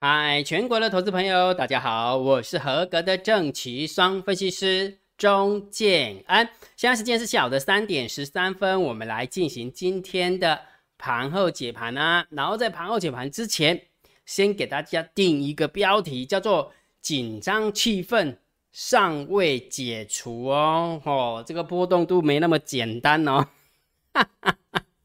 嗨，全国的投资朋友，大家好，我是合格的正奇双分析师钟建安。现在时间是下午的三点十三分，我们来进行今天的盘后解盘啊。然后在盘后解盘之前，先给大家定一个标题，叫做“紧张气氛尚未解除”哦。哦，这个波动度没那么简单哦。哈哈。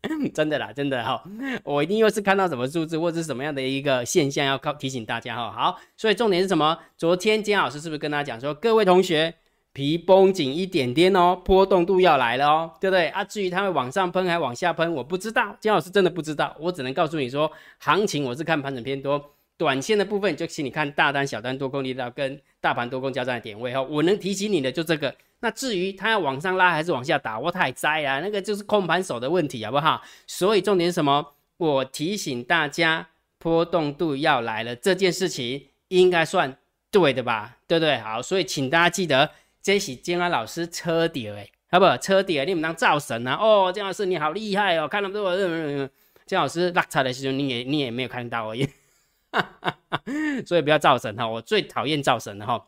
真的啦，真的哈，我一定又是看到什么数字或者是什么样的一个现象要靠提醒大家哈。好，所以重点是什么？昨天金老师是不是跟大家讲说，各位同学皮绷紧一点点哦，波动度要来了哦，对不对啊？至于它会往上喷还往下喷，我不知道，金老师真的不知道，我只能告诉你说，行情我是看盘整偏多。短线的部分就请你看大单、小单、多空力道跟大盘多空交战的点位哈。我能提醒你的就这个。那至于它要往上拉还是往下打，我太栽啊，那个就是控盘手的问题好不好？所以重点是什么？我提醒大家，波动度要来了，这件事情应该算对的吧？对不对？好，所以请大家记得，这是金安老师车底哎，好不？车底你们当造神啊？哦，姜老师你好厉害哦，看那么多，姜老师落差的时候你也你也没有看到而已。所以不要造神哈，我最讨厌造神了哈。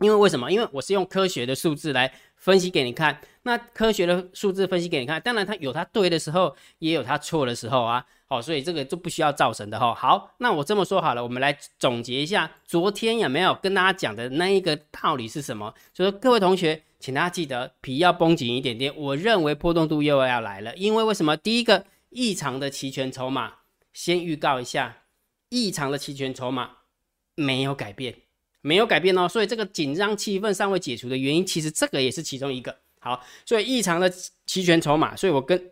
因为为什么？因为我是用科学的数字来分析给你看。那科学的数字分析给你看，当然它有它对的时候，也有它错的时候啊。好，所以这个就不需要造神的哈。好，那我这么说好了，我们来总结一下昨天有没有跟大家讲的那一个道理是什么？就是各位同学，请大家记得皮要绷紧一点点。我认为波动度又要来了，因为为什么？第一个异常的期权筹码，先预告一下。异常的期权筹码没有改变，没有改变哦，所以这个紧张气氛尚未解除的原因，其实这个也是其中一个。好，所以异常的期权筹码，所以我跟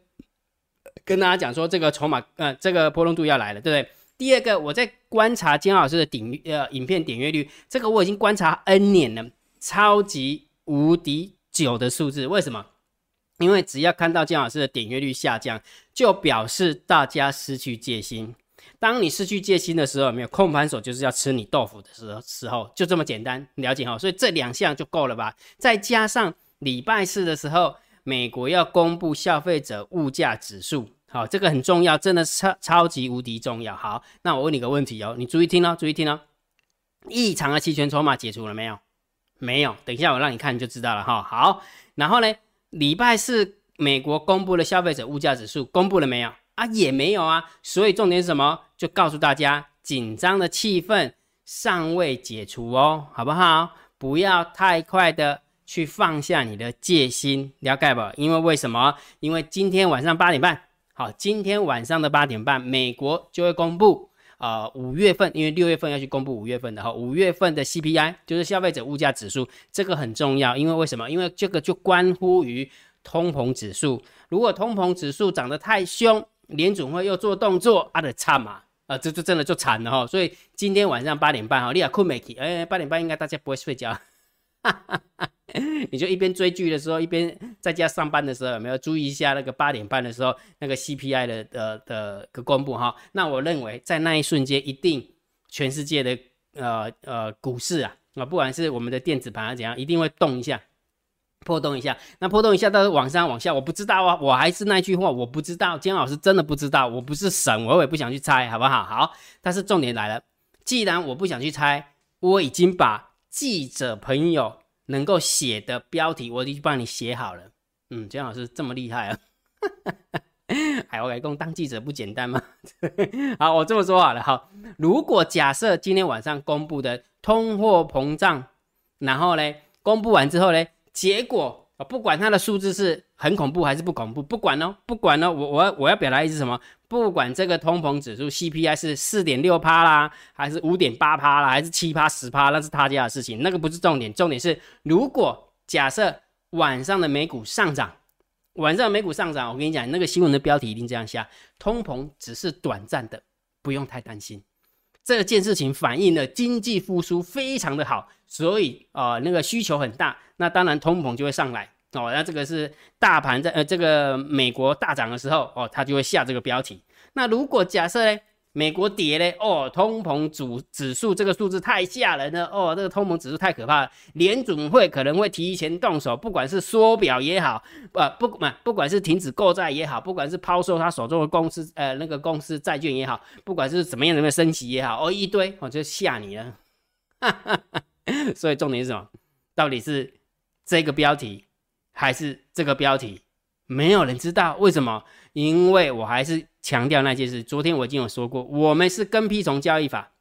跟大家讲说，这个筹码，呃，这个波动度要来了，对不对？第二个，我在观察金老师的顶呃影片点阅率，这个我已经观察 N 年了，超级无敌久的数字。为什么？因为只要看到金老师的点阅率下降，就表示大家失去戒心。当你失去戒心的时候，没有控盘手就是要吃你豆腐的时候，时候就这么简单，了解哈？所以这两项就够了吧？再加上礼拜四的时候，美国要公布消费者物价指数，好，这个很重要，真的超超级无敌重要。好，那我问你个问题哦，你注意听哦，注意听哦，异常的期权筹码解除了没有？没有，等一下我让你看就知道了哈。好，然后呢，礼拜四美国公布了消费者物价指数，公布了没有？啊，也没有啊，所以重点是什么？就告诉大家，紧张的气氛尚未解除哦，好不好？不要太快的去放下你的戒心，了解不？因为为什么？因为今天晚上八点半，好，今天晚上的八点半，美国就会公布，呃，五月份，因为六月份要去公布五月份的哈，五月份的 CPI 就是消费者物价指数，这个很重要，因为为什么？因为这个就关乎于通膨指数，如果通膨指数涨得太凶。联总会又做动作，啊的惨嘛，啊，这就真的就惨了哈。所以今天晚上八点半哈，你也困没起？哎，八点半应该大家不会睡觉，哈哈哈你就一边追剧的时候，一边在家上班的时候，有没有注意一下那个八点半的时候那个 CPI 的的的个公布哈？那我认为在那一瞬间，一定全世界的呃呃股市啊啊，不管是我们的电子盘啊怎样，一定会动一下。波动一下，那波动一下，到往上往下，我不知道啊，我还是那句话，我不知道，姜老师真的不知道，我不是神，我也不想去猜，好不好？好，但是重点来了，既然我不想去猜，我已经把记者朋友能够写的标题，我已经帮你写好了。嗯，姜老师这么厉害啊！海 我改工当记者不简单吗？好，我这么说好了，好，如果假设今天晚上公布的通货膨胀，然后呢，公布完之后呢？结果啊，不管它的数字是很恐怖还是不恐怖，不管哦，不管哦，我我要我要表达意思什么？不管这个通膨指数 CPI 是四点六趴啦，还是五点八趴啦，还是七趴十趴，那是他家的事情，那个不是重点。重点是，如果假设晚上的美股上涨，晚上美股上涨，我跟你讲，那个新闻的标题一定这样下：通膨只是短暂的，不用太担心。这件事情反映了经济复苏非常的好，所以啊，那个需求很大，那当然通膨就会上来哦。那这个是大盘在呃这个美国大涨的时候哦，它就会下这个标题。那如果假设呢，美国跌嘞，哦，通膨指指数这个数字太吓人了，哦，这个通膨指数太可怕了，联准会可能会提前动手，不管是缩表也好，呃，不不，不管是停止购债也好，不管是抛售他手中的公司，呃，那个公司债券也好，不管是怎么样怎么升级也好，哦，一堆，我就吓你了，哈哈哈所以重点是什么？到底是这个标题还是这个标题？没有人知道为什么，因为我还是。强调那件事，昨天我已经有说过，我们是跟屁虫交易法。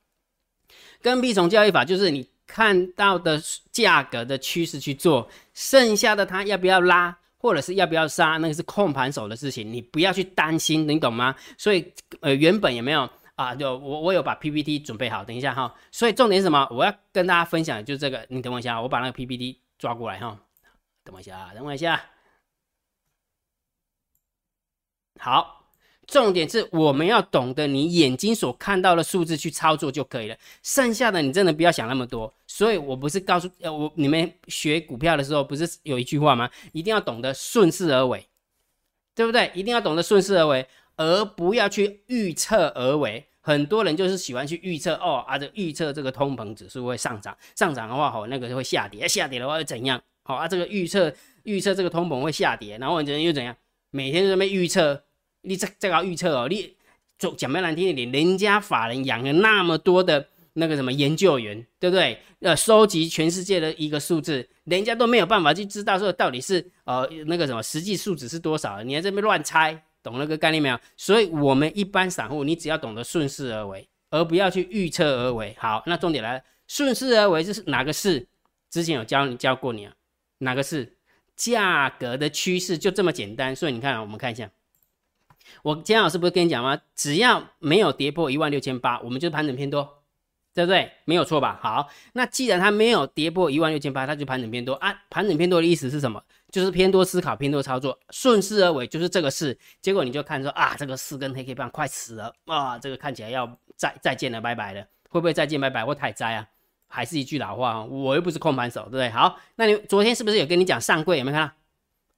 跟屁虫交易法就是你看到的价格的趋势去做，剩下的它要不要拉，或者是要不要杀，那个是控盘手的事情，你不要去担心，你懂吗？所以呃，原本也没有啊，就我我有把 PPT 准备好，等一下哈。所以重点是什么？我要跟大家分享就是这个，你等我一下，我把那个 PPT 抓过来哈。等我一下，等我一下。好。重点是我们要懂得你眼睛所看到的数字去操作就可以了，剩下的你真的不要想那么多。所以我不是告诉呃我你们学股票的时候不是有一句话吗？一定要懂得顺势而为，对不对？一定要懂得顺势而为，而不要去预测而为。很多人就是喜欢去预测哦啊，这预测这个通膨指数会上涨，上涨的话好那个就会下跌，下跌的话又怎样？好啊，这个预测预测这个通膨会下跌，然后人又怎样？每天在那边预测。你这这个预测哦，你就讲白难听一点，人家法人养了那么多的那个什么研究员，对不对？呃，收集全世界的一个数字，人家都没有办法去知道说到底是呃那个什么实际数值是多少，你在这边乱猜，懂那个概念没有？所以我们一般散户，你只要懂得顺势而为，而不要去预测而为。好，那重点来了，顺势而为就是哪个事？之前有教你教过你啊？哪个是价格的趋势就这么简单？所以你看，我们看一下。我今天老师不是跟你讲吗？只要没有跌破一万六千八，我们就盘整偏多，对不对？没有错吧？好，那既然它没有跌破一万六千八，它就盘整偏多啊。盘整偏多的意思是什么？就是偏多思考、偏多操作，顺势而为，就是这个事。结果你就看说啊，这个四根黑 K 棒快死了啊，这个看起来要再再见了，拜拜了，会不会再见拜拜或太灾啊？还是一句老话，我又不是控盘手，对不对？好，那你昨天是不是有跟你讲上柜？有没有看到？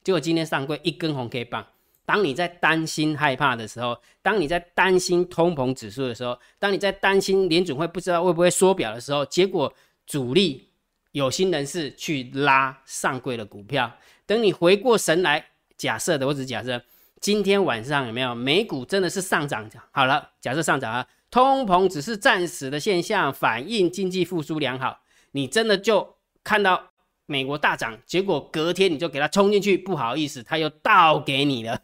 结果今天上柜一根红 K 棒。当你在担心害怕的时候，当你在担心通膨指数的时候，当你在担心联准会不知道会不会缩表的时候，结果主力有心人士去拉上柜的股票。等你回过神来，假设的，我只是假设，今天晚上有没有美股真的是上涨？好了，假设上涨啊，通膨只是暂时的现象，反映经济复苏良好。你真的就看到美国大涨，结果隔天你就给它冲进去，不好意思，它又倒给你了。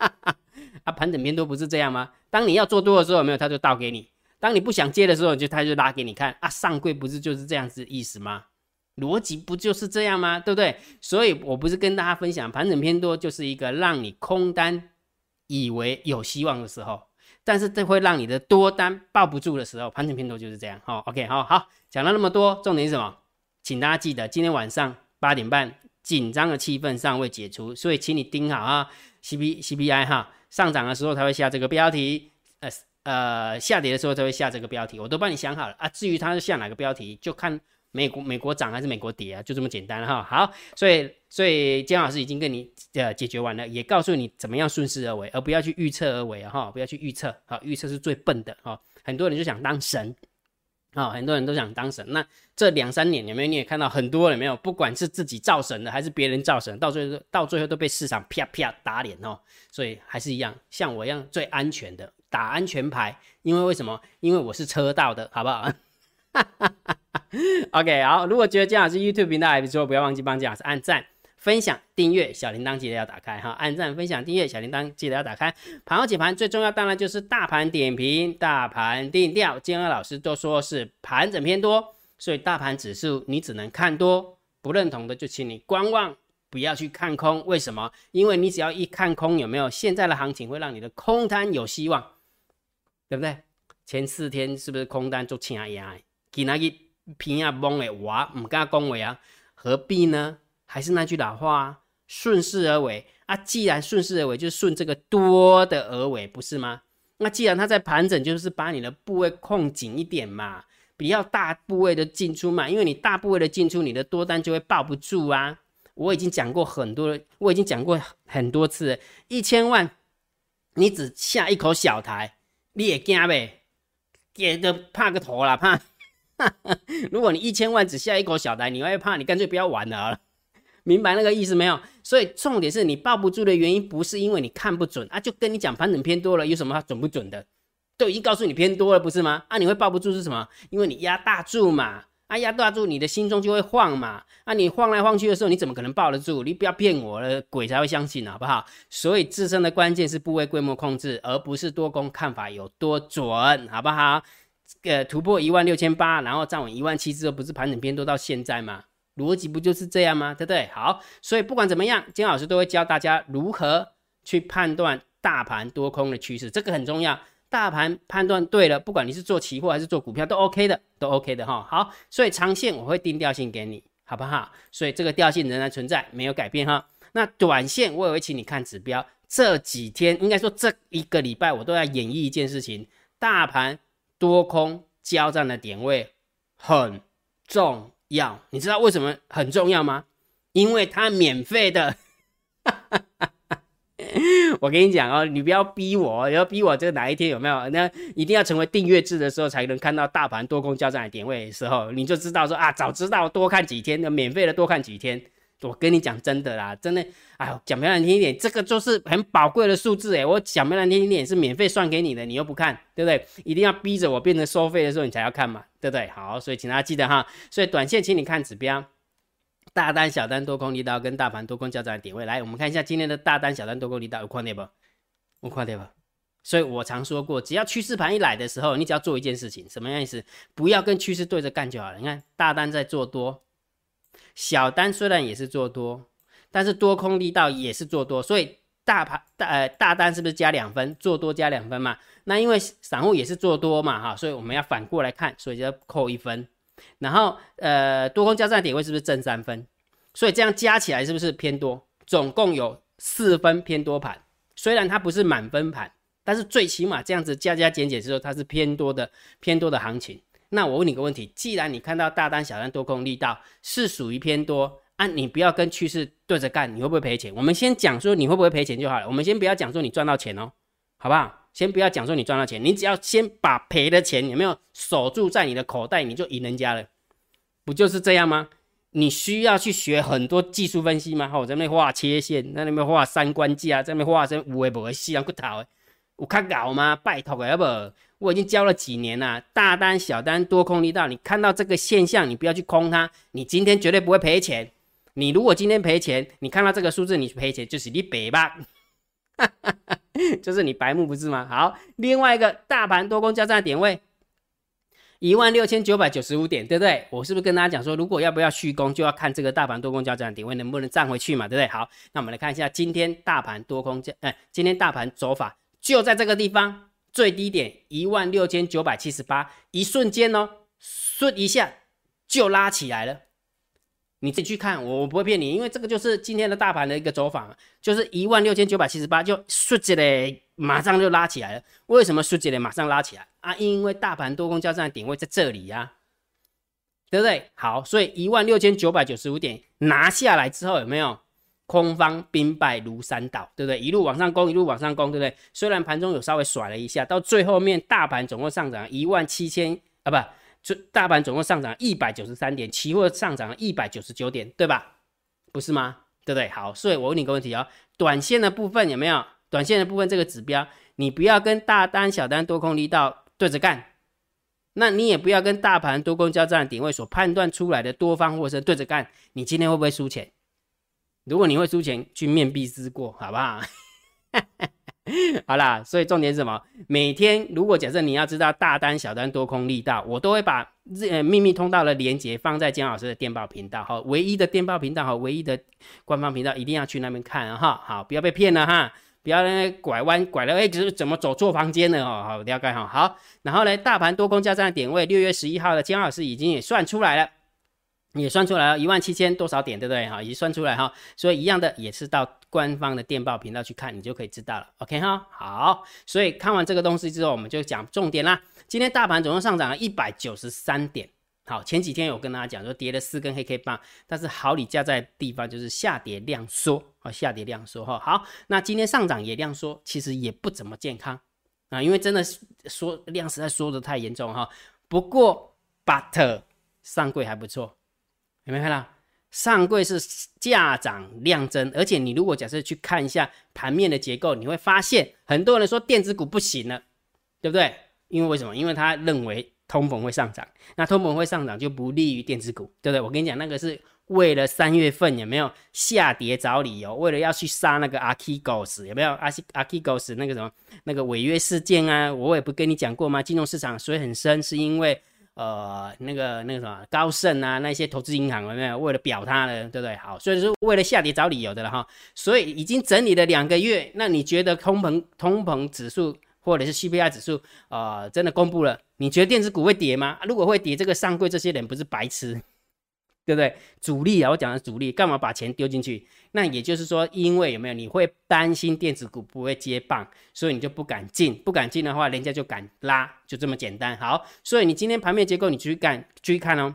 啊，盘整偏多不是这样吗？当你要做多的时候，有没有他就倒给你；当你不想接的时候，就他就拉给你看。啊，上柜不是就是这样子意思吗？逻辑不就是这样吗？对不对？所以我不是跟大家分享，盘整偏多就是一个让你空单以为有希望的时候，但是这会让你的多单抱不住的时候，盘整偏多就是这样。好，OK，好好讲了那么多，重点是什么？请大家记得今天晚上八点半，紧张的气氛尚未解除，所以请你盯好啊。C P C P I 哈上涨的时候，它会下这个标题；呃呃下跌的时候，它会下这个标题。我都帮你想好了啊。至于它是下哪个标题，就看美国美国涨还是美国跌啊，就这么简单哈。好，所以所以姜老师已经跟你呃解决完了，也告诉你怎么样顺势而为，而不要去预测而为哈，不要去预测啊，预测是最笨的哈。很多人就想当神。啊，很多人都想当神。那这两三年有没有？你也看到很多人没有？不管是自己造神的，还是别人造神，到最后到最后都被市场啪啪打脸哦。所以还是一样，像我一样最安全的打安全牌。因为为什么？因为我是车道的，好不好 哈哈哈？OK，好。如果觉得姜老师 YouTube 频道还不错，不要忘记帮姜老师按赞。分享、订阅、小铃铛记得要打开哈，按赞、分享、订阅、小铃铛记得要打开。盘后解盘最重要当然就是大盘点评、大盘定调。建安老师都说是盘整偏多，所以大盘指数你只能看多，不认同的就请你观望，不要去看空。为什么？因为你只要一看空，有没有现在的行情会让你的空单有希望，对不对？前四天是不是空单做轻压？给那一平啊崩的哇，唔敢恭维啊，何必呢？还是那句老话，顺势而为啊！既然顺势而为，就顺这个多的而为，不是吗？那既然它在盘整，就是把你的部位控紧一点嘛，比较大部位的进出嘛，因为你大部位的进出，你的多单就会抱不住啊！我已经讲过很多，我已经讲过很多次，一千万你只下一口小台，你也惊呗？跌的怕个头啦，怕。如果你一千万只下一口小台，你会怕，你干脆不要玩了。明白那个意思没有？所以重点是你抱不住的原因，不是因为你看不准啊，就跟你讲盘整偏多了，有什么准不准的？都已经告诉你偏多了，不是吗？啊，你会抱不住是什么？因为你压大注嘛，啊，压大注，你的心中就会晃嘛，啊，你晃来晃去的时候，你怎么可能抱得住？你不要骗我了，鬼才会相信，好不好？所以自身的关键是部位规模控制，而不是多空看法有多准，好不好？呃，突破一万六千八，然后站稳一万七之后，不是盘整偏多到现在吗？逻辑不就是这样吗？对不对？好，所以不管怎么样，金老师都会教大家如何去判断大盘多空的趋势，这个很重要。大盘判断对了，不管你是做期货还是做股票，都 OK 的，都 OK 的哈。好，所以长线我会定调性给你，好不好？所以这个调性仍然存在，没有改变哈。那短线我也会请你看指标，这几天应该说这一个礼拜我都要演绎一件事情，大盘多空交战的点位很重要，你知道为什么很重要吗？因为它免费的。我跟你讲哦，你不要逼我，你要逼我，这个哪一天有没有？那一定要成为订阅制的时候，才能看到大盘多空交战的点位的时候，你就知道说啊，早知道多看几天，免费的多看几天。我跟你讲真的啦，真的，哎呦，讲不难听一点，这个就是很宝贵的数字哎，我讲不难听一点是免费算给你的，你又不看，对不对？一定要逼着我变成收费的时候，你才要看嘛，对不对？好，所以请大家记得哈，所以短线请你看指标。大单、小单、多空力道跟大盘多空交战的点位，来，我们看一下今天的大单、小单、多空力道有看点不？有看点不？所以我常说过，只要趋势盘一来的时候，你只要做一件事情，什么样意思？不要跟趋势对着干就好了。你看大单在做多，小单虽然也是做多，但是多空力道也是做多，所以大盘大呃大单是不是加两分？做多加两分嘛？那因为散户也是做多嘛哈，所以我们要反过来看，所以就要扣一分。然后，呃，多空交战点位是不是正三分？所以这样加起来是不是偏多？总共有四分偏多盘，虽然它不是满分盘，但是最起码这样子加加减减之后，它是偏多的偏多的行情。那我问你个问题：既然你看到大单、小单多空力道是属于偏多，啊，你不要跟趋势对着干，你会不会赔钱？我们先讲说你会不会赔钱就好了。我们先不要讲说你赚到钱哦，好不好？先不要讲说你赚到钱，你只要先把赔的钱有没有守住在你的口袋，你就赢人家了，不就是这样吗？你需要去学很多技术分析吗？好，在那边画切线，在那边画三关价，在那边画成五位不会细啊骨头，我看搞吗？拜托要不，我已经教了几年了，大单、小单、多空力道，你看到这个现象，你不要去空它，你今天绝对不会赔钱。你如果今天赔钱，你看到这个数字，你赔钱就是你赔吧。就是你白目不是吗？好，另外一个大盘多空交战点位一万六千九百九十五点，对不对？我是不是跟大家讲说，如果要不要续攻，就要看这个大盘多空交战点位能不能站回去嘛，对不对？好，那我们来看一下今天大盘多空交，哎，今天大盘走法就在这个地方，最低点一万六千九百七十八，一瞬间哦，瞬一下就拉起来了。你自己去看，我我不会骗你，因为这个就是今天的大盘的一个走法，就是一万六千九百七十八，就瞬间嘞，马上就拉起来了。为什么瞬间嘞马上拉起来啊？因为大盘多空交战的点位在这里呀，对不对？好，所以一万六千九百九十五点拿下来之后，有没有空方兵败如山倒，对不对？一路往上攻，一路往上攻，对不对？虽然盘中有稍微甩了一下，到最后面大盘总共上涨一万七千啊，不。就大盘总共上涨一百九十三点，期货上涨了一百九十九点，对吧？不是吗？对不对？好，所以我问你个问题哦，短线的部分有没有？短线的部分这个指标，你不要跟大单、小单、多空力道对着干，那你也不要跟大盘多空交战点位所判断出来的多方或者对着干，你今天会不会输钱？如果你会输钱，去面壁思过，好不好？好啦，所以重点是什么？每天如果假设你要知道大单、小单、多空力道，我都会把呃秘密通道的连接放在姜老师的电报频道哈，唯一的电报频道哈，唯一的官方频道，一定要去那边看哈。好，不要被骗了哈，不要呢拐弯拐了，哎，是怎么走错房间了哦？好，了解哈。好，然后呢，大盘多空交战的点位，六月十一号的姜老师已经也算出来了。也算出来了，一万七千多少点，对不对？哈，也算出来哈，所以一样的也是到官方的电报频道去看，你就可以知道了。OK 哈，好，所以看完这个东西之后，我们就讲重点啦。今天大盘总共上涨了一百九十三点。好，前几天有跟大家讲说跌了四根黑 K 棒，但是好理价在地方就是下跌量缩啊，下跌量缩哈。好，那今天上涨也量缩，其实也不怎么健康。啊，因为真的缩量实在缩的太严重哈。不过，but 上柜还不错，有没有看到？上柜是价涨量增，而且你如果假设去看一下盘面的结构，你会发现很多人说电子股不行了，对不对？因为为什么？因为他认为通膨会上涨，那通膨会上涨就不利于电子股，对不对？我跟你讲，那个是为了三月份有没有下跌找理由，为了要去杀那个阿 K 狗屎，有没有阿西阿 K 狗屎那个什么那个违约事件啊？我也不跟你讲过吗？金融市场水很深，是因为。呃，那个那个什么高盛啊，那些投资银行有没有为了表他的，对不对？好，所以说为了下跌找理由的了哈。所以已经整理了两个月，那你觉得通膨通膨指数或者是 CPI 指数啊，真的公布了，你觉得电子股会跌吗？如果会跌，这个上柜这些人不是白痴？对不对？主力啊，我讲的主力，干嘛把钱丢进去？那也就是说，因为有没有你会担心电子股不会接棒，所以你就不敢进，不敢进的话，人家就敢拉，就这么简单。好，所以你今天盘面结构你去干，去看哦，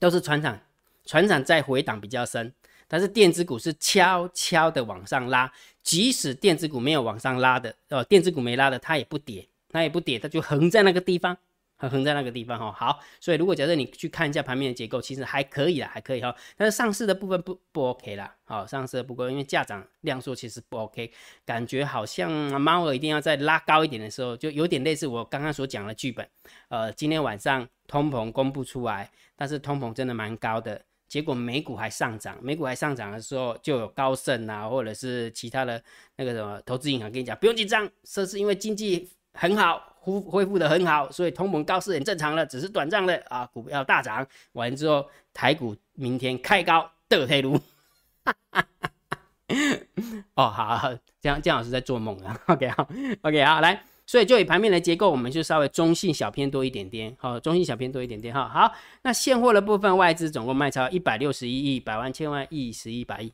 都是船厂，船厂在回档比较深，但是电子股是悄悄的往上拉，即使电子股没有往上拉的，哦，电子股没拉的，它也不跌，它也不跌，它就横在那个地方。横横在那个地方哈，好，所以如果假设你去看一下盘面的结构，其实还可以啦，还可以哈。但是上市的部分不不 OK 啦，好，上市的不过因为价涨量缩，其实不 OK，感觉好像猫儿一定要再拉高一点的时候，就有点类似我刚刚所讲的剧本。呃，今天晚上通膨公布出来，但是通膨真的蛮高的，结果美股还上涨，美股还上涨的时候，就有高盛啊，或者是其他的那个什么投资银行跟你讲，不用紧张，这是因为经济很好。恢恢复的很好，所以通膨高是很正常的，只是短暂的啊。股票大涨完之后，台股明天开高得退路。哦，好，好，江江老师在做梦啊。OK，好，OK，好，来，所以就以盘面的结构，我们就稍微中性小偏多一点点。好，中性小偏多一点点哈。好，那现货的部分，外资总共卖超一百六十一亿，百万、千万、亿、十亿、百亿。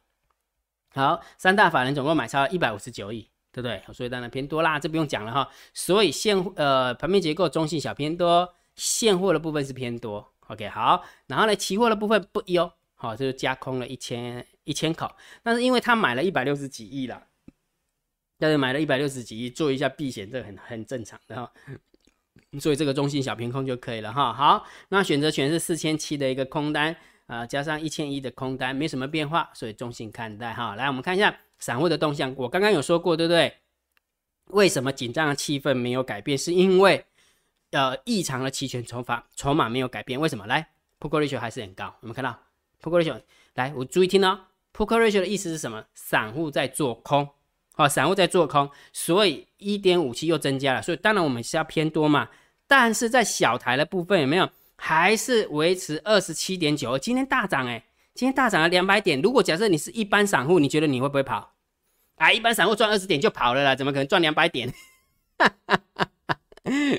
好，三大法人总共买超一百五十九亿。对不对？所以当然偏多啦，这不用讲了哈。所以现呃盘面结构中性小偏多，现货的部分是偏多。OK，好，然后呢，期货的部分不优，好，就加空了一千一千口。但是因为他买了一百六十几亿了，但是买了一百六十几亿做一下避险，这很很正常的哈。所以这个中性小偏空就可以了哈。好，那选择权是四千七的一个空单啊，加上一千一的空单，没什么变化，所以中性看待哈。来，我们看一下。散户的动向，我刚刚有说过，对不对？为什么紧张的气氛没有改变？是因为呃异常的期权筹码筹码没有改变。为什么？来，Put Ratio 还是很高。我们看到 Put Ratio，来，我注意听哦。Put Ratio 的意思是什么？散户在做空，好，散户在做空，所以一点五七又增加了。所以当然我们是要偏多嘛。但是在小台的部分有没有？还是维持二十七点九。今天大涨哎。今天大涨了两百点，如果假设你是一般散户，你觉得你会不会跑？啊，一般散户赚二十点就跑了啦，怎么可能赚两百点？哈哈哈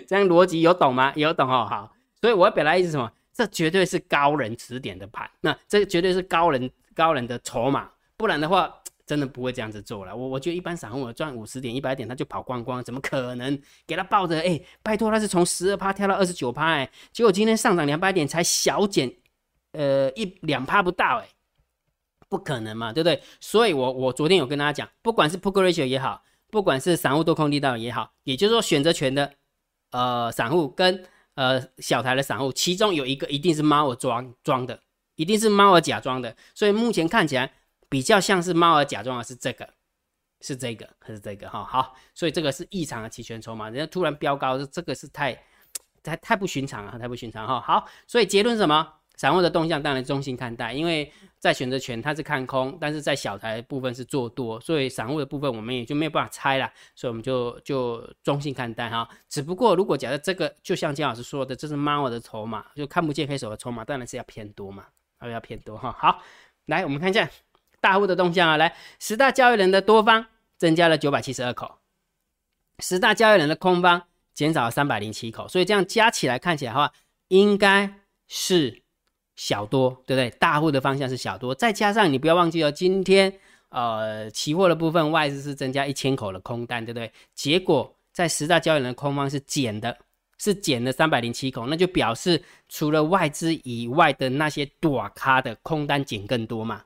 这样逻辑有懂吗？有懂哦，好。所以我要表达意思什么？这绝对是高人指点的盘，那这绝对是高人高人的筹码，不然的话真的不会这样子做了。我我觉得一般散户我赚五十点、一百点他就跑光光，怎么可能？给他抱着，哎，拜托，他是从十二趴跳到二十九趴，哎，结果今天上涨两百点才小减。呃，一两趴不到，哎，不可能嘛，对不对？所以，我我昨天有跟大家讲，不管是 put ratio 也好，不管是散户多空力道也好，也就是说，选择权的呃散户跟呃小台的散户，其中有一个一定是猫儿装装的，一定是猫儿假装的。所以目前看起来比较像是猫儿假装的是这个，是这个还是这个？哈，好，所以这个是异常的期权筹码，人家突然飙高，这个是太太太不寻常啊，太不寻常哈。好，所以结论是什么？散户的动向当然中性看待，因为在选择权它是看空，但是在小台部分是做多，所以散户的部分我们也就没有办法猜了，所以我们就就中性看待哈。只不过如果假设这个就像金老师说的，这是猫的筹码，就看不见黑手的筹码，当然是要偏多嘛，要要偏多哈。好，来我们看一下大户的动向啊，来十大交易人的多方增加了九百七十二口，十大交易人的空方减少了三百零七口，所以这样加起来看起来的话，应该是。小多对不对？大户的方向是小多，再加上你不要忘记哦，今天呃期货的部分外资是增加一千口的空单，对不对？结果在十大交易人的空方是减的，是减了三百零七口，那就表示除了外资以外的那些短咖的空单减更多嘛？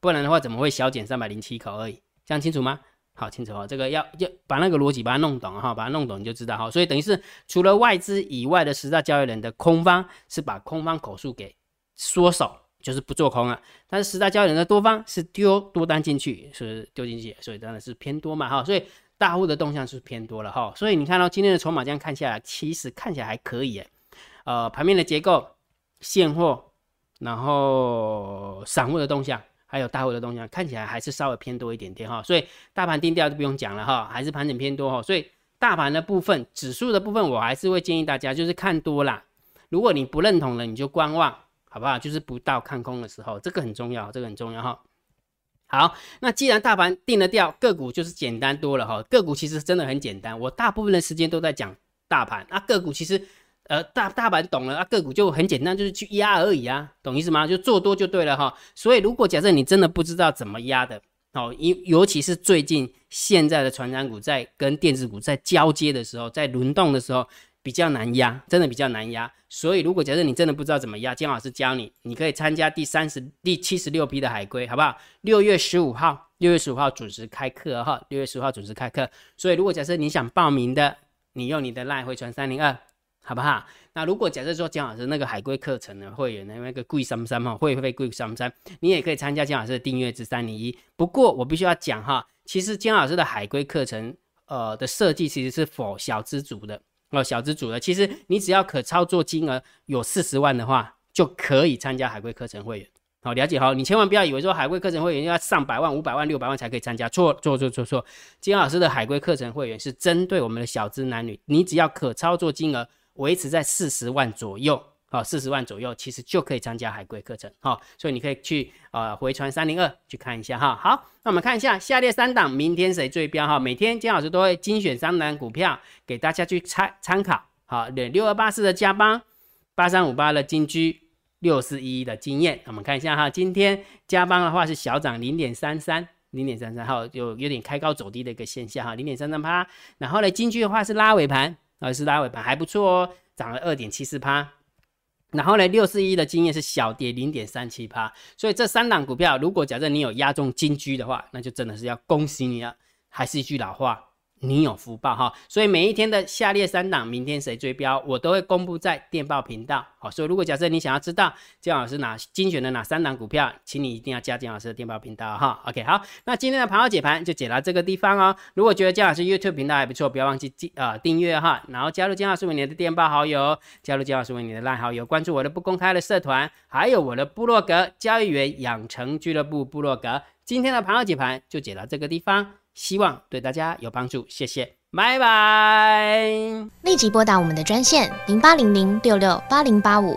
不然的话怎么会小减三百零七口而已？这样清楚吗？好清楚哦，这个要要把那个逻辑把它弄懂哈，把它弄懂你就知道哈。所以等于是除了外资以外的十大交易人的空方是把空方口数给缩手，就是不做空了。但是十大交易人的多方是丢多单进去，是丢进去，所以当然是偏多嘛哈。所以大户的动向是偏多了哈。所以你看到今天的筹码这样看下来，其实看起来还可以诶。呃，盘面的结构、现货，然后散户的动向。还有大户的动向看起来还是稍微偏多一点点哈，所以大盘定调就不用讲了哈，还是盘整偏多哈，所以大盘的部分、指数的部分，我还是会建议大家就是看多啦。如果你不认同了，你就观望，好不好？就是不到看空的时候，这个很重要，这个很重要哈。好，那既然大盘定了调，个股就是简单多了哈。个股其实真的很简单，我大部分的时间都在讲大盘，那个股其实。呃，大大盘懂了啊，个股就很简单，就是去压而已啊，懂意思吗？就做多就对了哈。所以如果假设你真的不知道怎么压的，哦，尤尤其是最近现在的传染股在跟电子股在交接的时候，在轮动的时候比较难压，真的比较难压。所以如果假设你真的不知道怎么压，姜老师教你，你可以参加第三十、第七十六批的海龟，好不好？六月十五号，六月十五号准时开课哈，六月十五号准时开课。所以如果假设你想报名的，你用你的赖回传三零二。好不好？那如果假设说姜老师那个海龟课程的会员的那个贵三三哈，会费贵三三，你也可以参加姜老师的订阅制三零一。不过我必须要讲哈，其实姜老师的海龟课程，呃的设计其实是否小资主的哦，小资主的。其实你只要可操作金额有四十万的话，就可以参加海龟课程会员。好，了解好，你千万不要以为说海龟课程会员要上百万、五百万、六百万才可以参加，错错错错错。金老师的海龟课程会员是针对我们的小资男女，你只要可操作金额。维持在四十万左右，好，四十万左右其实就可以参加海龟课程，好，所以你可以去呃回传三零二去看一下哈。好，那我们看一下下列三档明天谁最标哈？每天金老师都会精选三档股票给大家去参参考，好，对，六二八四的加邦，八三五八的金居，六四一的经验，我们看一下哈，今天加邦的话是小涨零点三三，零点三三，哈，有有点开高走低的一个现象哈，零点三三八，然后呢，金居的话是拉尾盘。而是拉尾盘还不错哦，涨了二点七四趴。然后呢，六四一的经验是小跌零点三七趴。所以这三档股票，如果假设你有压中金居的话，那就真的是要恭喜你了。还是一句老话。你有福报哈，所以每一天的下列三档，明天谁追标，我都会公布在电报频道。好，所以如果假设你想要知道姜老师哪精选的哪三档股票，请你一定要加姜老师的电报频道哈。OK，好，那今天的盘后解盘就解到这个地方哦。如果觉得姜老师 YouTube 频道还不错，不要忘记记呃订阅哈，然后加入姜老师为你的电报好友，加入姜老师为你的烂好友，关注我的不公开的社团，还有我的部落格交易员养成俱乐部部落格。今天的盘后解盘就解到这个地方。希望对大家有帮助，谢谢，拜拜。立即拨打我们的专线零八零零六六八零八五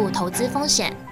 负投资风险。